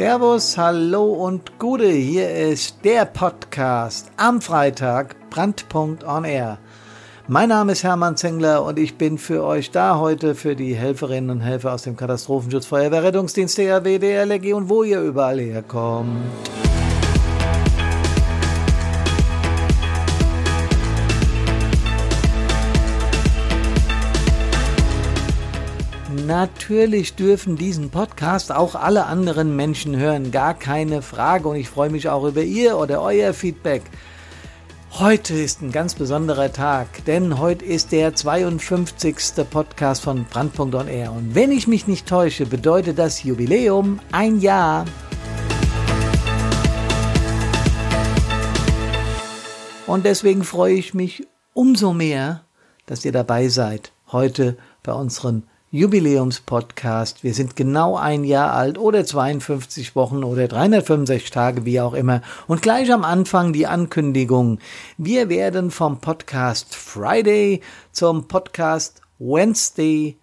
Servus, hallo und Gude. Hier ist der Podcast am Freitag, Brandpunkt on Air. Mein Name ist Hermann Zengler und ich bin für euch da heute für die Helferinnen und Helfer aus dem Katastrophenschutz, Feuerwehr, Rettungsdienst, DRW, DLRG und wo ihr überall herkommt. Natürlich dürfen diesen Podcast auch alle anderen Menschen hören, gar keine Frage. Und ich freue mich auch über Ihr oder euer Feedback. Heute ist ein ganz besonderer Tag, denn heute ist der 52. Podcast von Brandpunkt on Air. Und wenn ich mich nicht täusche, bedeutet das Jubiläum ein Jahr. Und deswegen freue ich mich umso mehr, dass ihr dabei seid heute bei unserem Jubiläumspodcast. Wir sind genau ein Jahr alt oder 52 Wochen oder 365 Tage, wie auch immer. Und gleich am Anfang die Ankündigung. Wir werden vom Podcast Friday zum Podcast Wednesday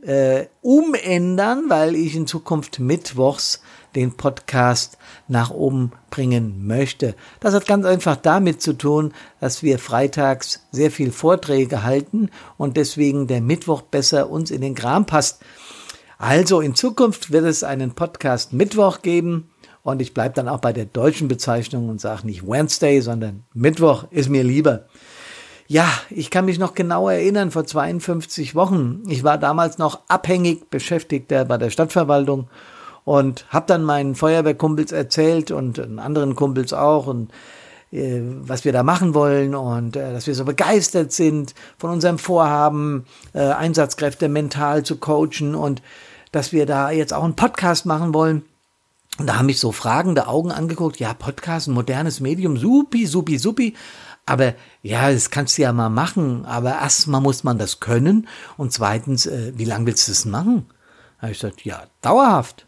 äh, umändern, weil ich in Zukunft mittwochs den Podcast nach oben bringen möchte. Das hat ganz einfach damit zu tun, dass wir freitags sehr viel Vorträge halten und deswegen der Mittwoch besser uns in den Kram passt. Also in Zukunft wird es einen Podcast Mittwoch geben und ich bleibe dann auch bei der deutschen Bezeichnung und sage nicht Wednesday, sondern Mittwoch ist mir lieber. Ja, ich kann mich noch genau erinnern, vor 52 Wochen. Ich war damals noch abhängig Beschäftigter bei der Stadtverwaltung und habe dann meinen Feuerwehrkumpels erzählt und anderen Kumpels auch und äh, was wir da machen wollen und äh, dass wir so begeistert sind von unserem Vorhaben, äh, Einsatzkräfte mental zu coachen und dass wir da jetzt auch einen Podcast machen wollen. Und da haben mich so fragende Augen angeguckt, ja, Podcast, ein modernes Medium, supi, supi, supi. Aber ja, das kannst du ja mal machen. Aber erstmal muss man das können. Und zweitens, äh, wie lange willst du das machen? Da habe ich gesagt, ja, dauerhaft.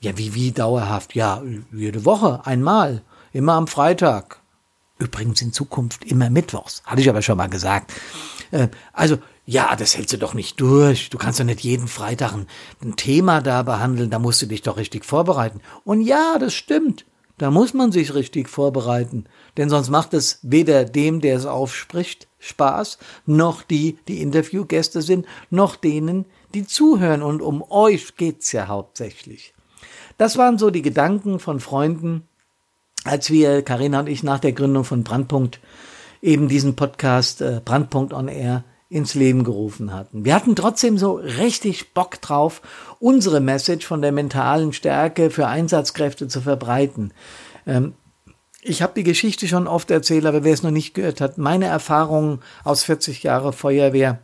Ja, wie, wie dauerhaft? Ja, jede Woche, einmal, immer am Freitag. Übrigens in Zukunft immer mittwochs. Hatte ich aber schon mal gesagt. Äh, also, ja, das hältst du doch nicht durch. Du kannst doch nicht jeden Freitag ein, ein Thema da behandeln. Da musst du dich doch richtig vorbereiten. Und ja, das stimmt. Da muss man sich richtig vorbereiten. Denn sonst macht es weder dem, der es aufspricht, Spaß, noch die, die Interviewgäste sind, noch denen, die zuhören. Und um euch geht's ja hauptsächlich. Das waren so die Gedanken von Freunden, als wir, Karina und ich, nach der Gründung von Brandpunkt eben diesen Podcast äh, Brandpunkt on Air ins Leben gerufen hatten. Wir hatten trotzdem so richtig Bock drauf, unsere Message von der mentalen Stärke für Einsatzkräfte zu verbreiten. Ähm, ich habe die Geschichte schon oft erzählt, aber wer es noch nicht gehört hat, meine Erfahrungen aus 40 Jahre Feuerwehr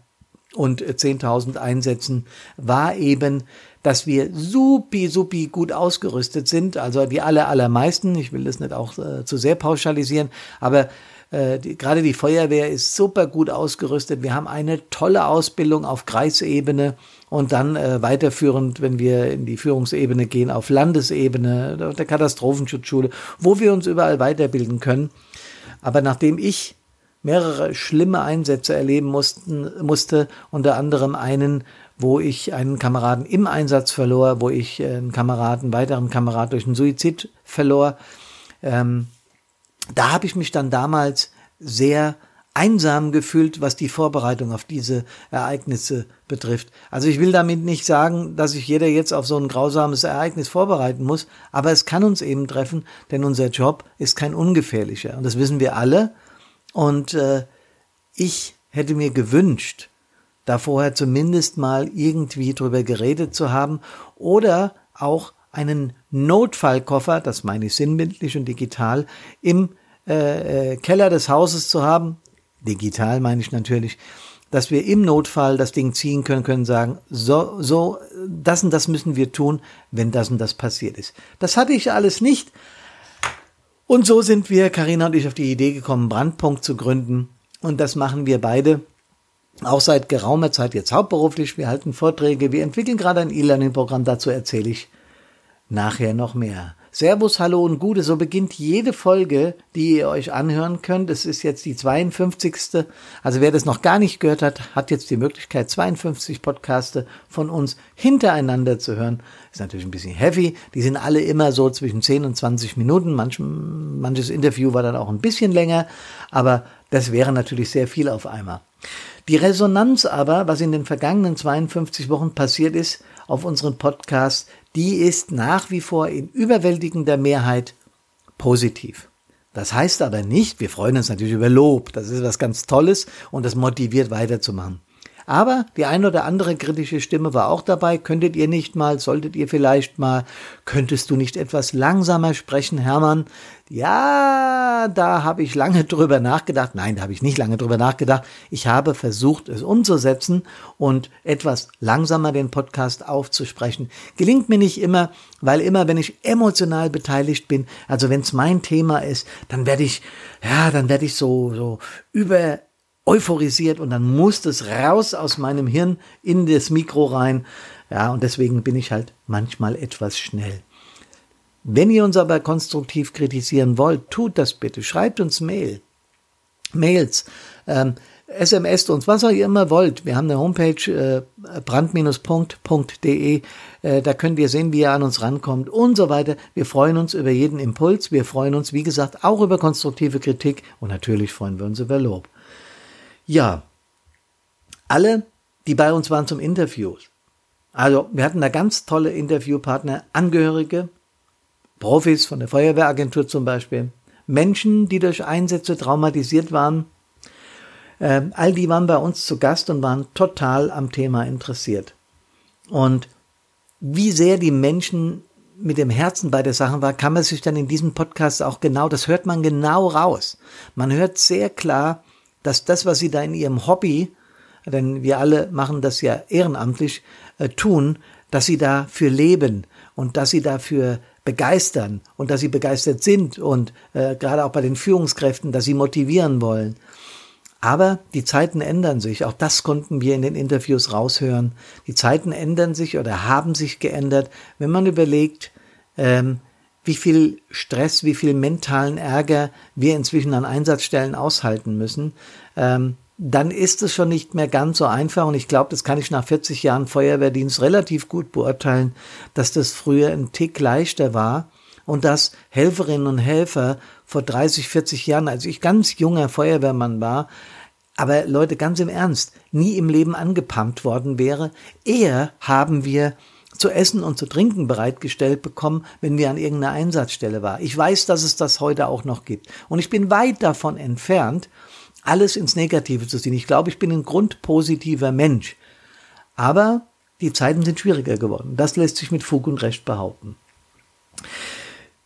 und 10.000 Einsätzen war eben, dass wir supi, supi gut ausgerüstet sind. Also die aller, allermeisten. Ich will das nicht auch äh, zu sehr pauschalisieren, aber äh, die, gerade die Feuerwehr ist super gut ausgerüstet. Wir haben eine tolle Ausbildung auf Kreisebene und dann äh, weiterführend, wenn wir in die Führungsebene gehen, auf Landesebene, der Katastrophenschutzschule, wo wir uns überall weiterbilden können. Aber nachdem ich mehrere schlimme Einsätze erleben mussten, musste, unter anderem einen, wo ich einen Kameraden im Einsatz verlor, wo ich äh, einen Kameraden, weiteren Kamerad durch einen Suizid verlor. Ähm, da habe ich mich dann damals sehr einsam gefühlt, was die Vorbereitung auf diese Ereignisse betrifft. Also ich will damit nicht sagen, dass sich jeder jetzt auf so ein grausames Ereignis vorbereiten muss, aber es kann uns eben treffen, denn unser Job ist kein ungefährlicher und das wissen wir alle. Und äh, ich hätte mir gewünscht, da vorher zumindest mal irgendwie drüber geredet zu haben oder auch einen Notfallkoffer, das meine ich sinnbildlich und digital, im äh, äh, Keller des Hauses zu haben, digital meine ich natürlich, dass wir im Notfall das Ding ziehen können, können sagen, so, so, das und das müssen wir tun, wenn das und das passiert ist. Das hatte ich alles nicht. Und so sind wir, Karina und ich, auf die Idee gekommen, Brandpunkt zu gründen. Und das machen wir beide auch seit geraumer Zeit jetzt hauptberuflich. Wir halten Vorträge, wir entwickeln gerade ein E-Learning-Programm, dazu erzähle ich nachher noch mehr. Servus, Hallo und Gute. So beginnt jede Folge, die ihr euch anhören könnt. Es ist jetzt die 52. Also wer das noch gar nicht gehört hat, hat jetzt die Möglichkeit, 52 Podcaste von uns hintereinander zu hören. Ist natürlich ein bisschen heavy. Die sind alle immer so zwischen 10 und 20 Minuten. Manch, manches Interview war dann auch ein bisschen länger. Aber das wäre natürlich sehr viel auf einmal. Die Resonanz aber, was in den vergangenen 52 Wochen passiert ist, auf unseren Podcast, die ist nach wie vor in überwältigender Mehrheit positiv. Das heißt aber nicht, wir freuen uns natürlich über Lob, das ist was ganz Tolles und das motiviert weiterzumachen. Aber die ein oder andere kritische Stimme war auch dabei. Könntet ihr nicht mal, solltet ihr vielleicht mal, könntest du nicht etwas langsamer sprechen, Hermann? Ja, da habe ich lange drüber nachgedacht. Nein, da habe ich nicht lange drüber nachgedacht. Ich habe versucht, es umzusetzen und etwas langsamer den Podcast aufzusprechen. Gelingt mir nicht immer, weil immer, wenn ich emotional beteiligt bin, also wenn es mein Thema ist, dann werde ich, ja, dann werde ich so, so über euphorisiert und dann muss es raus aus meinem Hirn in das Mikro rein. Ja, und deswegen bin ich halt manchmal etwas schnell. Wenn ihr uns aber konstruktiv kritisieren wollt, tut das bitte. Schreibt uns Mail. Mails. Ähm, SMS uns, was auch ihr immer wollt. Wir haben eine Homepage äh, brand-punkt.de. Äh, da könnt ihr sehen, wie ihr an uns rankommt und so weiter. Wir freuen uns über jeden Impuls. Wir freuen uns, wie gesagt, auch über konstruktive Kritik und natürlich freuen wir uns über Lob. Ja, alle, die bei uns waren zum Interview. Also, wir hatten da ganz tolle Interviewpartner, Angehörige, Profis von der Feuerwehragentur zum Beispiel, Menschen, die durch Einsätze traumatisiert waren. Äh, all die waren bei uns zu Gast und waren total am Thema interessiert. Und wie sehr die Menschen mit dem Herzen bei der Sache war, kann man sich dann in diesem Podcast auch genau, das hört man genau raus. Man hört sehr klar, dass das, was sie da in ihrem Hobby, denn wir alle machen das ja ehrenamtlich, äh, tun, dass sie dafür leben und dass sie dafür begeistern und dass sie begeistert sind und äh, gerade auch bei den Führungskräften, dass sie motivieren wollen. Aber die Zeiten ändern sich. Auch das konnten wir in den Interviews raushören. Die Zeiten ändern sich oder haben sich geändert. Wenn man überlegt, ähm, wie viel Stress, wie viel mentalen Ärger wir inzwischen an Einsatzstellen aushalten müssen, ähm, dann ist es schon nicht mehr ganz so einfach. Und ich glaube, das kann ich nach 40 Jahren Feuerwehrdienst relativ gut beurteilen, dass das früher ein Tick leichter war und dass Helferinnen und Helfer vor 30, 40 Jahren, als ich ganz junger Feuerwehrmann war, aber Leute, ganz im Ernst, nie im Leben angepumpt worden wäre. Eher haben wir zu essen und zu trinken bereitgestellt bekommen, wenn wir an irgendeiner Einsatzstelle waren. Ich weiß, dass es das heute auch noch gibt. Und ich bin weit davon entfernt, alles ins Negative zu sehen. Ich glaube, ich bin ein grundpositiver Mensch. Aber die Zeiten sind schwieriger geworden. Das lässt sich mit Fug und Recht behaupten.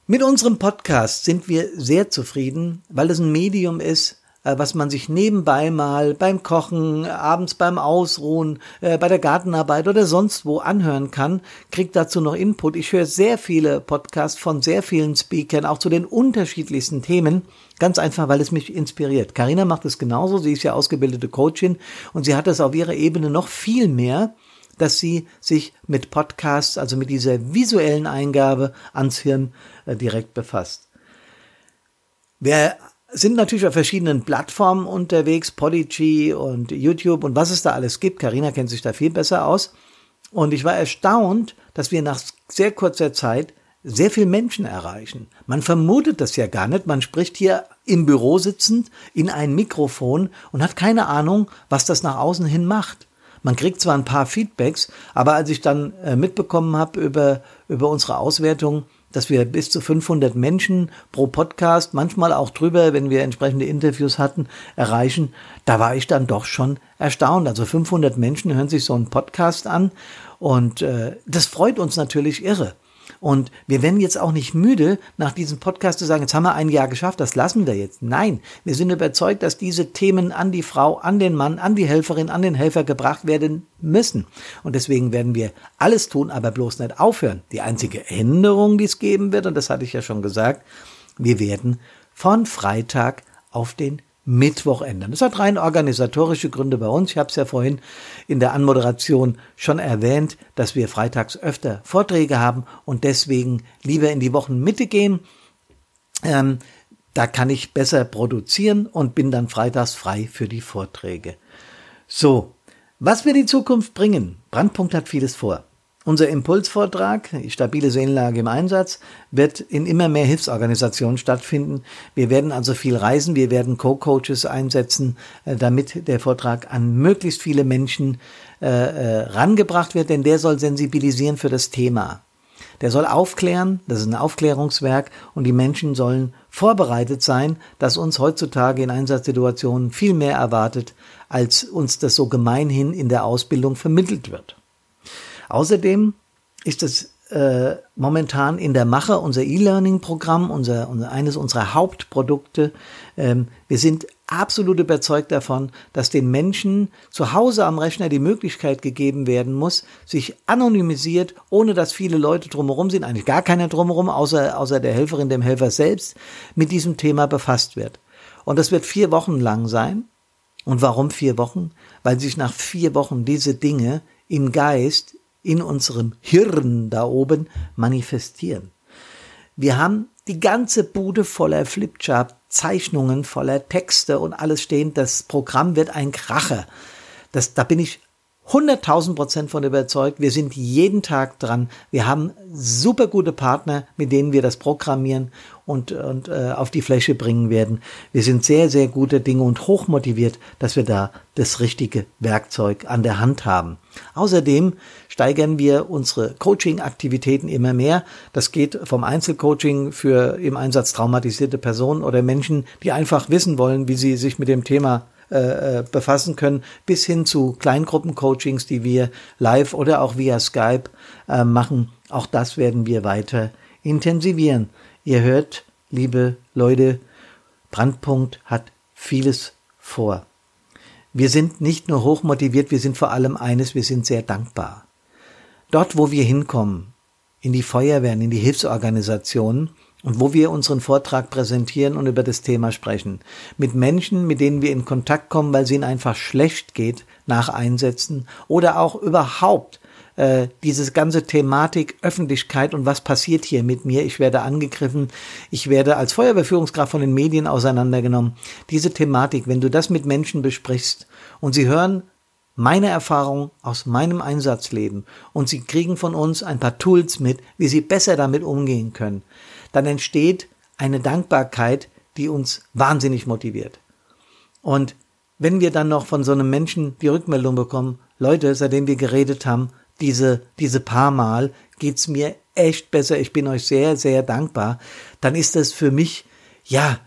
Mit unserem Podcast sind wir sehr zufrieden, weil es ein Medium ist, was man sich nebenbei mal beim Kochen, abends beim Ausruhen, äh, bei der Gartenarbeit oder sonst wo anhören kann, kriegt dazu noch Input. Ich höre sehr viele Podcasts von sehr vielen Speakern, auch zu den unterschiedlichsten Themen, ganz einfach, weil es mich inspiriert. Karina macht es genauso, sie ist ja ausgebildete Coachin und sie hat es auf ihrer Ebene noch viel mehr dass sie sich mit Podcasts, also mit dieser visuellen Eingabe ans Hirn äh, direkt befasst. Wer sind natürlich auf verschiedenen Plattformen unterwegs, Podigy und YouTube und was es da alles gibt. Karina kennt sich da viel besser aus. Und ich war erstaunt, dass wir nach sehr kurzer Zeit sehr viel Menschen erreichen. Man vermutet das ja gar nicht. Man spricht hier im Büro sitzend in ein Mikrofon und hat keine Ahnung, was das nach außen hin macht. Man kriegt zwar ein paar Feedbacks, aber als ich dann äh, mitbekommen habe über, über unsere Auswertung, dass wir bis zu 500 Menschen pro Podcast, manchmal auch drüber, wenn wir entsprechende Interviews hatten, erreichen, da war ich dann doch schon erstaunt. Also 500 Menschen hören sich so einen Podcast an und äh, das freut uns natürlich irre. Und wir werden jetzt auch nicht müde, nach diesem Podcast zu sagen, jetzt haben wir ein Jahr geschafft, das lassen wir jetzt. Nein, wir sind überzeugt, dass diese Themen an die Frau, an den Mann, an die Helferin, an den Helfer gebracht werden müssen. Und deswegen werden wir alles tun, aber bloß nicht aufhören. Die einzige Änderung, die es geben wird, und das hatte ich ja schon gesagt, wir werden von Freitag auf den Mittwoch ändern. Das hat rein organisatorische Gründe bei uns. Ich habe es ja vorhin in der Anmoderation schon erwähnt, dass wir freitags öfter Vorträge haben und deswegen lieber in die Wochenmitte gehen. Ähm, da kann ich besser produzieren und bin dann freitags frei für die Vorträge. So, was wir die Zukunft bringen. Brandpunkt hat vieles vor. Unser Impulsvortrag, stabile Seelenlage im Einsatz, wird in immer mehr Hilfsorganisationen stattfinden. Wir werden also viel reisen, wir werden Co-Coaches einsetzen, äh, damit der Vortrag an möglichst viele Menschen äh, äh, rangebracht wird, denn der soll sensibilisieren für das Thema. Der soll aufklären, das ist ein Aufklärungswerk und die Menschen sollen vorbereitet sein, dass uns heutzutage in Einsatzsituationen viel mehr erwartet, als uns das so gemeinhin in der Ausbildung vermittelt wird. Außerdem ist es äh, momentan in der Mache unser E-Learning-Programm, unser, unser, eines unserer Hauptprodukte. Ähm, wir sind absolut überzeugt davon, dass den Menschen zu Hause am Rechner die Möglichkeit gegeben werden muss, sich anonymisiert, ohne dass viele Leute drumherum sind, eigentlich gar keiner drumherum, außer, außer der Helferin, dem Helfer selbst, mit diesem Thema befasst wird. Und das wird vier Wochen lang sein. Und warum vier Wochen? Weil sich nach vier Wochen diese Dinge im Geist, in unserem Hirn da oben manifestieren. Wir haben die ganze Bude voller Flipchart, Zeichnungen, voller Texte und alles stehen. Das Programm wird ein Kracher. Das, da bin ich 100.000 Prozent von überzeugt. Wir sind jeden Tag dran. Wir haben super gute Partner, mit denen wir das programmieren und, und äh, auf die Fläche bringen werden. Wir sind sehr, sehr gute Dinge und hochmotiviert, dass wir da das richtige Werkzeug an der Hand haben. Außerdem steigern wir unsere Coaching-Aktivitäten immer mehr. Das geht vom Einzelcoaching für im Einsatz traumatisierte Personen oder Menschen, die einfach wissen wollen, wie sie sich mit dem Thema äh, äh, befassen können, bis hin zu Kleingruppencoachings, die wir live oder auch via Skype äh, machen. Auch das werden wir weiter intensivieren. Ihr hört, liebe Leute, Brandpunkt hat vieles vor. Wir sind nicht nur hochmotiviert, wir sind vor allem eines, wir sind sehr dankbar. Dort, wo wir hinkommen, in die Feuerwehren, in die Hilfsorganisationen, und wo wir unseren Vortrag präsentieren und über das Thema sprechen. Mit Menschen, mit denen wir in Kontakt kommen, weil es ihnen einfach schlecht geht nach Einsätzen oder auch überhaupt äh, diese ganze Thematik Öffentlichkeit und was passiert hier mit mir. Ich werde angegriffen, ich werde als Feuerwehrführungskraft von den Medien auseinandergenommen. Diese Thematik, wenn du das mit Menschen besprichst und sie hören meine Erfahrung aus meinem Einsatzleben und sie kriegen von uns ein paar Tools mit, wie sie besser damit umgehen können, dann entsteht eine Dankbarkeit, die uns wahnsinnig motiviert. Und wenn wir dann noch von so einem Menschen die Rückmeldung bekommen, Leute, seitdem wir geredet haben, diese, diese paar Mal geht's mir echt besser, ich bin euch sehr, sehr dankbar, dann ist das für mich, ja,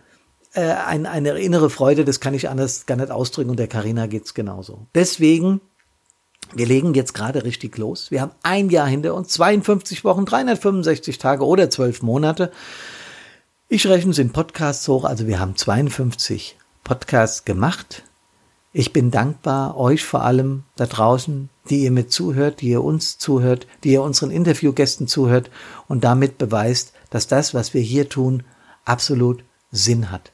äh, ein, eine innere Freude, das kann ich anders gar nicht ausdrücken und der Karina geht's genauso. Deswegen wir legen jetzt gerade richtig los. Wir haben ein Jahr hinter uns, 52 Wochen, 365 Tage oder 12 Monate. Ich rechne es in Podcasts hoch, also wir haben 52 Podcasts gemacht. Ich bin dankbar euch vor allem da draußen, die ihr mit zuhört, die ihr uns zuhört, die ihr unseren Interviewgästen zuhört und damit beweist, dass das, was wir hier tun, absolut Sinn hat.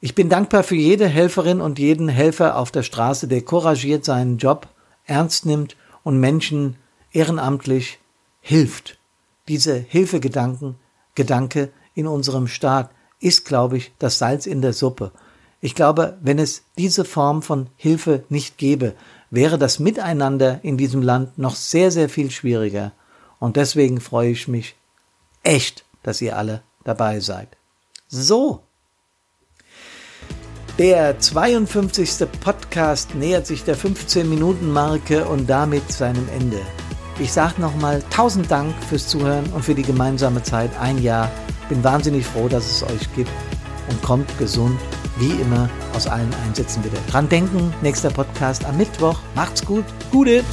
Ich bin dankbar für jede Helferin und jeden Helfer auf der Straße, der couragiert seinen Job ernst nimmt und Menschen ehrenamtlich hilft. Diese Hilfegedanken, Gedanke in unserem Staat ist, glaube ich, das Salz in der Suppe. Ich glaube, wenn es diese Form von Hilfe nicht gäbe, wäre das Miteinander in diesem Land noch sehr, sehr viel schwieriger. Und deswegen freue ich mich echt, dass ihr alle dabei seid. So, der 52. Podcast nähert sich der 15-Minuten-Marke und damit seinem Ende. Ich sage nochmal tausend Dank fürs Zuhören und für die gemeinsame Zeit. Ein Jahr. Bin wahnsinnig froh, dass es euch gibt. Und kommt gesund, wie immer, aus allen Einsätzen wieder. Dran denken, nächster Podcast am Mittwoch. Macht's gut. Gute.